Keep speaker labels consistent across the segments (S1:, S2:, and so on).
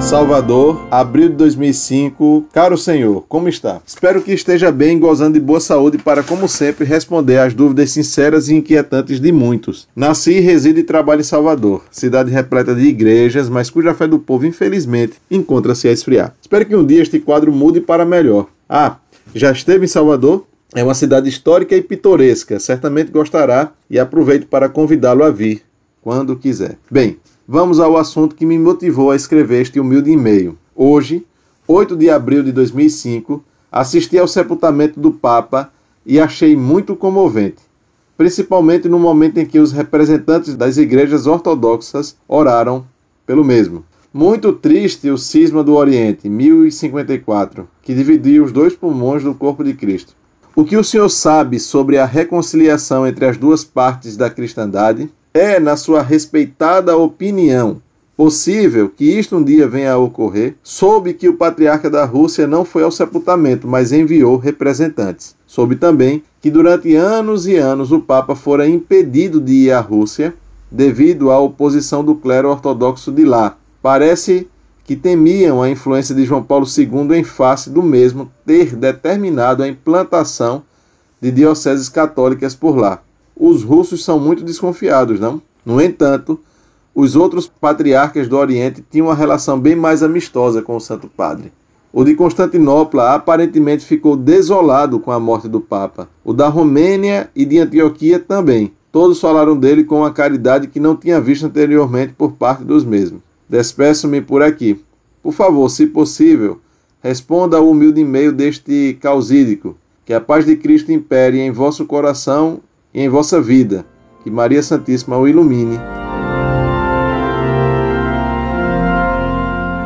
S1: Salvador, abril de 2005. Caro Senhor, como está? Espero que esteja bem, gozando de boa saúde para, como sempre, responder às dúvidas sinceras e inquietantes de muitos. Nasci, resido e trabalho em Salvador, cidade repleta de igrejas, mas cuja fé do povo, infelizmente, encontra-se a esfriar. Espero que um dia este quadro mude para melhor. Ah, já esteve em Salvador? É uma cidade histórica e pitoresca, certamente gostará e aproveito para convidá-lo a vir, quando quiser. Bem, vamos ao assunto que me motivou a escrever este humilde e-mail. Hoje, 8 de abril de 2005, assisti ao sepultamento do Papa e achei muito comovente, principalmente no momento em que os representantes das igrejas ortodoxas oraram pelo mesmo. Muito triste o cisma do Oriente, 1054, que dividiu os dois pulmões do corpo de Cristo. O que o senhor sabe sobre a reconciliação entre as duas partes da cristandade? É, na sua respeitada opinião, possível que isto um dia venha a ocorrer? Soube que o patriarca da Rússia não foi ao sepultamento, mas enviou representantes. Soube também que durante anos e anos o Papa fora impedido de ir à Rússia devido à oposição do clero ortodoxo de lá. Parece que temiam a influência de João Paulo II em face do mesmo ter determinado a implantação de dioceses católicas por lá. Os russos são muito desconfiados, não? No entanto, os outros patriarcas do Oriente tinham uma relação bem mais amistosa com o Santo Padre. O de Constantinopla aparentemente ficou desolado com a morte do Papa. O da Romênia e de Antioquia também. Todos falaram dele com uma caridade que não tinha visto anteriormente por parte dos mesmos. Despeço-me por aqui. Por favor, se possível, responda ao humilde e-mail deste causídico. Que a paz de Cristo impere em vosso coração e em vossa vida. Que Maria Santíssima o ilumine.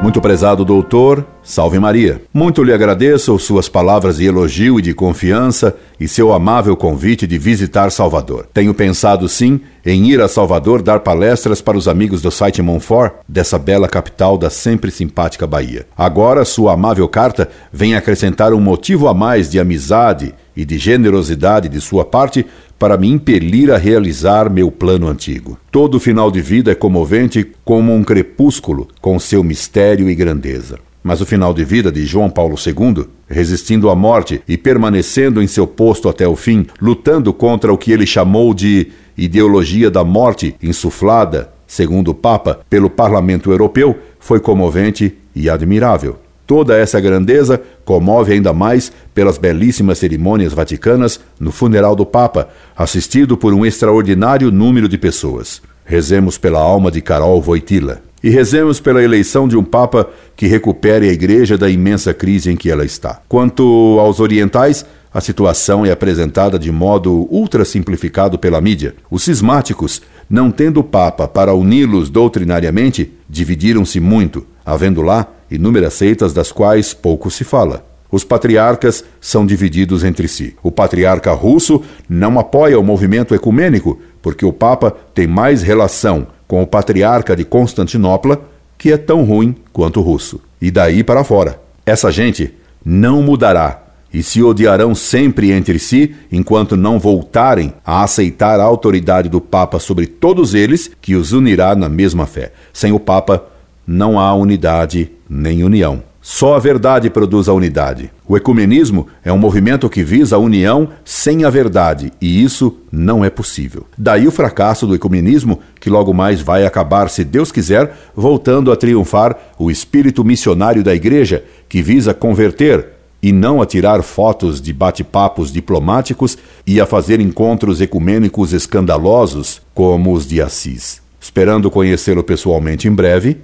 S2: Muito prezado doutor, salve Maria. Muito lhe agradeço suas palavras de elogio e de confiança e seu amável convite de visitar Salvador. Tenho pensado sim em ir a Salvador dar palestras para os amigos do site Monfort, dessa bela capital da sempre simpática Bahia. Agora sua amável carta vem acrescentar um motivo a mais de amizade e de generosidade de sua parte para me impelir a realizar meu plano antigo. Todo final de vida é comovente como um crepúsculo com seu mistério e grandeza. Mas o final de vida de João Paulo II, resistindo à morte e permanecendo em seu posto até o fim, lutando contra o que ele chamou de ideologia da morte insuflada, segundo o Papa, pelo Parlamento Europeu, foi comovente e admirável. Toda essa grandeza comove ainda mais pelas belíssimas cerimônias vaticanas no funeral do Papa, assistido por um extraordinário número de pessoas. Rezemos pela alma de Carol Voitila. E rezemos pela eleição de um Papa que recupere a Igreja da imensa crise em que ela está. Quanto aos orientais, a situação é apresentada de modo ultra simplificado pela mídia. Os cismáticos, não tendo Papa para uni-los doutrinariamente, dividiram-se muito, havendo lá inúmeras seitas das quais pouco se fala. Os patriarcas são divididos entre si. O patriarca russo não apoia o movimento ecumênico, porque o Papa tem mais relação com o patriarca de Constantinopla, que é tão ruim quanto o russo. E daí para fora. Essa gente não mudará e se odiarão sempre entre si, enquanto não voltarem a aceitar a autoridade do Papa sobre todos eles, que os unirá na mesma fé. Sem o Papa, não há unidade nem união. Só a verdade produz a unidade. O ecumenismo é um movimento que visa a união sem a verdade, e isso não é possível. Daí o fracasso do ecumenismo, que logo mais vai acabar, se Deus quiser, voltando a triunfar o espírito missionário da Igreja, que visa converter e não a tirar fotos de bate-papos diplomáticos e a fazer encontros ecumênicos escandalosos como os de Assis. Esperando conhecê-lo pessoalmente em breve,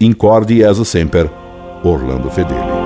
S2: Incorde e semper, Orlando Fedeli.